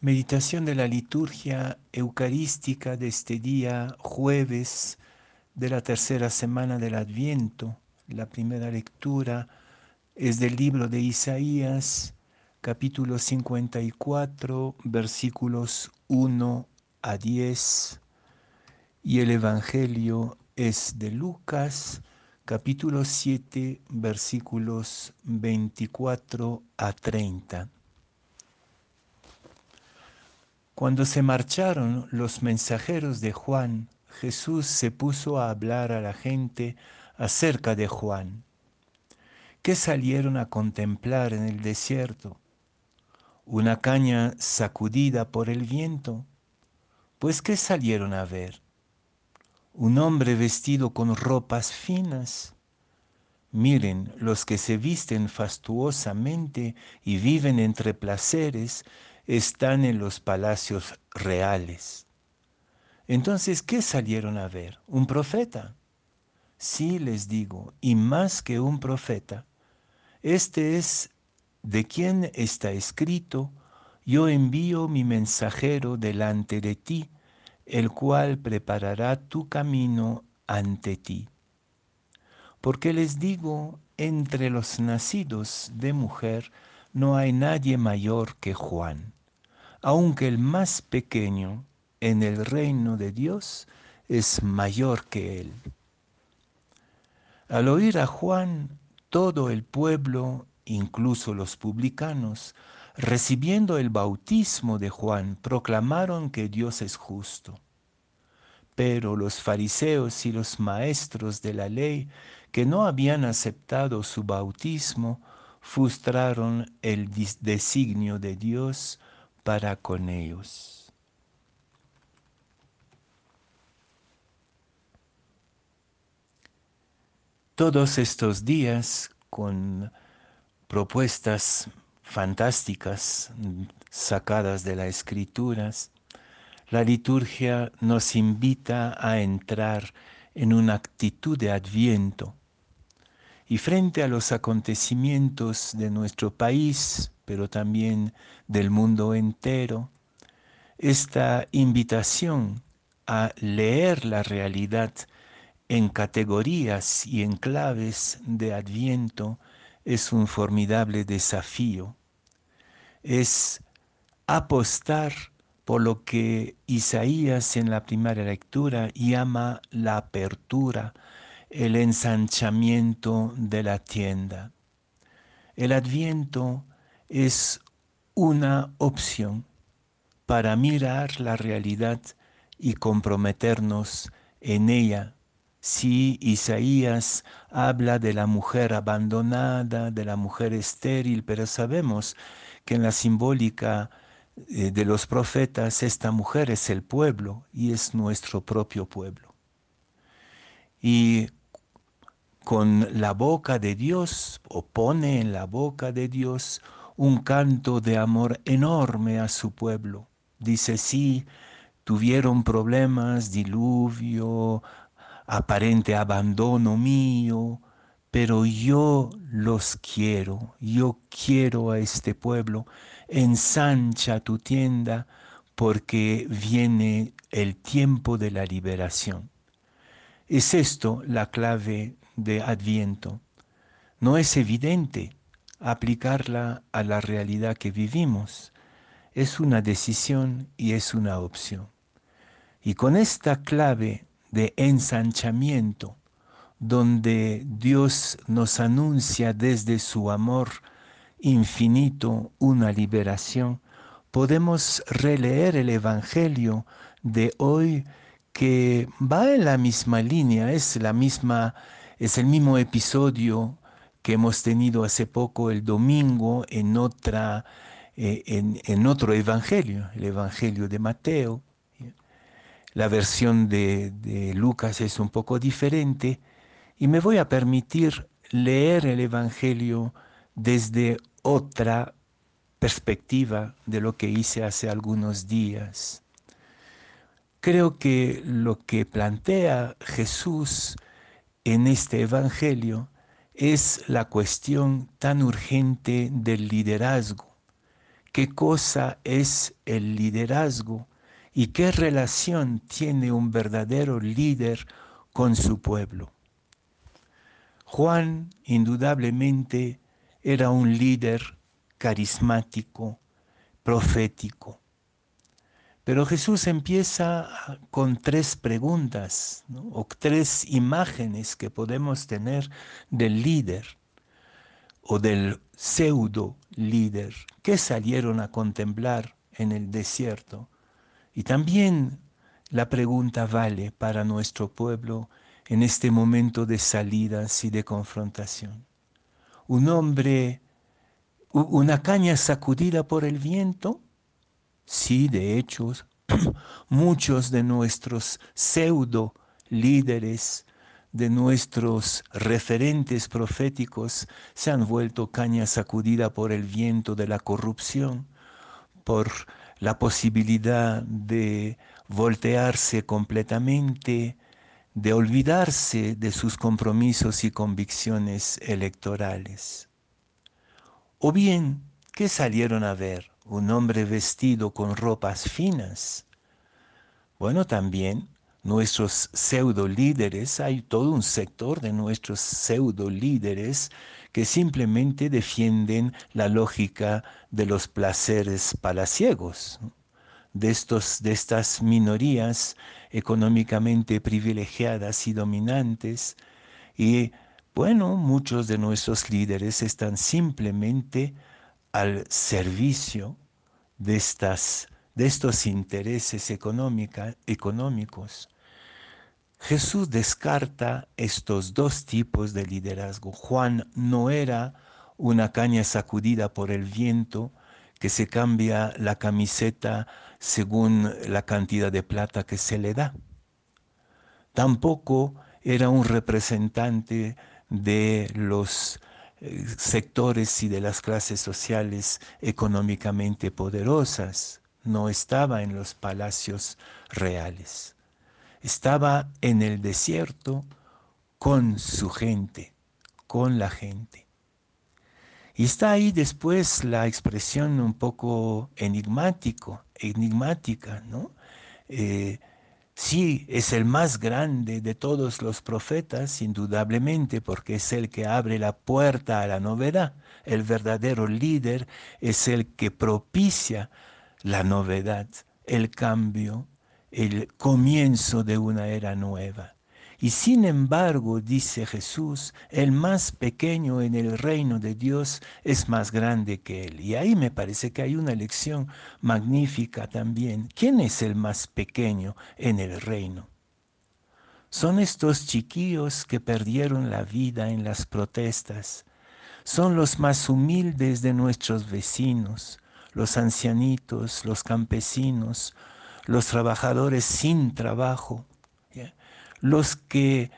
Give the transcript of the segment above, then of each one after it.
Meditación de la liturgia eucarística de este día jueves de la tercera semana del Adviento. La primera lectura es del libro de Isaías, capítulo 54, versículos 1 a 10. Y el Evangelio es de Lucas, capítulo 7, versículos 24 a 30. Cuando se marcharon los mensajeros de Juan, Jesús se puso a hablar a la gente acerca de Juan. ¿Qué salieron a contemplar en el desierto? ¿Una caña sacudida por el viento? Pues ¿qué salieron a ver? ¿Un hombre vestido con ropas finas? Miren, los que se visten fastuosamente y viven entre placeres, están en los palacios reales. Entonces, ¿qué salieron a ver? ¿Un profeta? Sí, les digo, y más que un profeta. Este es de quien está escrito, yo envío mi mensajero delante de ti, el cual preparará tu camino ante ti. Porque les digo, entre los nacidos de mujer no hay nadie mayor que Juan aunque el más pequeño en el reino de Dios es mayor que él. Al oír a Juan, todo el pueblo, incluso los publicanos, recibiendo el bautismo de Juan, proclamaron que Dios es justo. Pero los fariseos y los maestros de la ley, que no habían aceptado su bautismo, frustraron el designio de Dios para con ellos. Todos estos días con propuestas fantásticas sacadas de las escrituras, la liturgia nos invita a entrar en una actitud de adviento y frente a los acontecimientos de nuestro país, pero también del mundo entero, esta invitación a leer la realidad en categorías y en claves de adviento es un formidable desafío. Es apostar por lo que Isaías en la primera lectura llama la apertura, el ensanchamiento de la tienda. El adviento es una opción para mirar la realidad y comprometernos en ella. Si Isaías habla de la mujer abandonada, de la mujer estéril, pero sabemos que en la simbólica eh, de los profetas esta mujer es el pueblo y es nuestro propio pueblo. Y con la boca de Dios o pone en la boca de Dios un canto de amor enorme a su pueblo. Dice, sí, tuvieron problemas, diluvio, aparente abandono mío, pero yo los quiero, yo quiero a este pueblo, ensancha tu tienda porque viene el tiempo de la liberación. Es esto la clave de Adviento. No es evidente, aplicarla a la realidad que vivimos. Es una decisión y es una opción. Y con esta clave de ensanchamiento, donde Dios nos anuncia desde su amor infinito una liberación, podemos releer el Evangelio de hoy que va en la misma línea, es la misma es el mismo episodio que hemos tenido hace poco el domingo en, otra, eh, en, otro evangelio, el evangelio de Mateo. La versión de, de Lucas es un poco diferente y me voy a permitir leer el evangelio desde otra perspectiva de lo que hice hace algunos días. Creo que lo que plantea Jesús en este Evangelio es la cuestión tan urgente del liderazgo, qué cosa es el liderazgo y qué relación tiene un verdadero líder con su pueblo. Juan indudablemente era un líder carismático, profético. Pero Jesús empieza con tres preguntas o tres imágenes que podemos tener del líder o del pseudo líder que salieron a contemplar en el desierto. Y también la pregunta vale para nuestro pueblo en este momento de salidas y de confrontación. Un hombre, una caña sacudida por el viento, sí, de hecho, muchos de nuestros pseudo líderes, de nuestros referentes proféticos se han vuelto caña sacudida por el viento de la corrupción, por la posibilidad de voltearse completamente, de olvidarse de sus compromisos y convicciones electorales. O bien, ¿qué salieron a ver? ¿Un hombre vestido con ropas finas? Bueno, también nuestros pseudo líderes, hay todo un sector de nuestros pseudo líderes que simplemente defienden la lógica de los placeres palaciegos de, estos, de estas minorías económicamente privilegiadas y dominantes. Y bueno, muchos de nuestros líderes están simplemente al servicio de, estas, de estos intereses económicos. Jesús descarta estos dos tipos de liderazgo. Juan no era una caña sacudida por el viento que se cambia la camiseta según la cantidad de plata que se le da. Tampoco era un representante de los sectores y de las clases sociales económicamente poderosas. No estaba en los palacios reales. Estaba en el desierto con su gente, con la gente. Y está ahí después la expresión un poco enigmático, enigmática, ¿no? Eh, sí, es el más grande de todos los profetas, indudablemente, porque es el que abre la puerta a la novedad. El verdadero líder es el que propicia la novedad, el cambio, el comienzo de una era nueva. Y sin embargo, dice Jesús, el más pequeño en el reino de Dios es más grande que él. Y ahí me parece que hay una lección magnífica también. ¿Quién es el más pequeño en el reino? Son estos chiquillos que perdieron la vida en las protestas. Son los más humildes de nuestros vecinos, los ancianitos, los campesinos, los trabajadores sin trabajo los que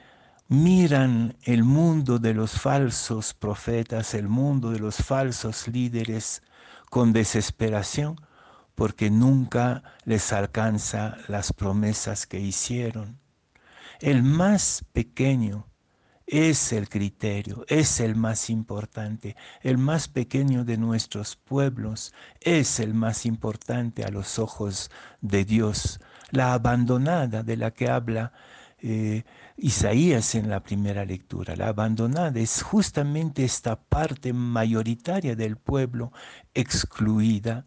miran el mundo de los falsos profetas, el mundo de los falsos líderes con desesperación, porque nunca les alcanza las promesas que hicieron. El más pequeño es el criterio, es el más importante. El más pequeño de nuestros pueblos es el más importante a los ojos de Dios. La abandonada de la que habla eh, Isaías en la primera lectura. La abandonada es justamente esta parte mayoritaria del pueblo excluida,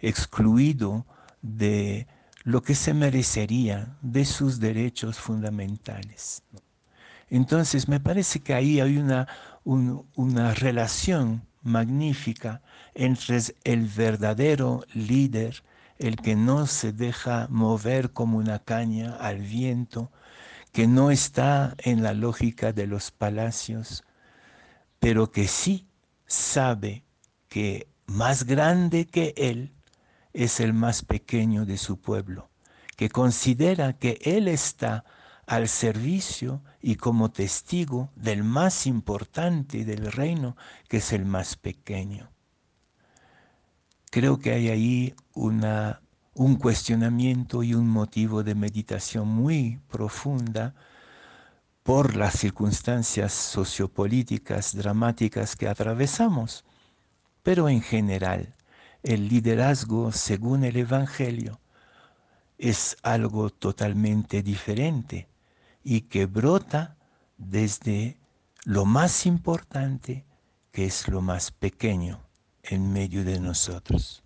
excluido de lo que se merecería de sus derechos fundamentales. Entonces me parece que ahí hay una, una relación magnífica entre el verdadero líder, el que no se deja mover como una caña al viento, que no está en la lógica de los palacios, pero que sí sabe que más grande que él es el más pequeño de su pueblo, que considera que él está al servicio y como testigo del más importante del reino, que es el más pequeño. Creo que hay ahí una un cuestionamiento y un motivo de meditación muy profunda por las circunstancias sociopolíticas dramáticas que atravesamos, pero en general el liderazgo según el Evangelio es algo totalmente diferente y que brota desde lo más importante, que es lo más pequeño en medio de nosotros.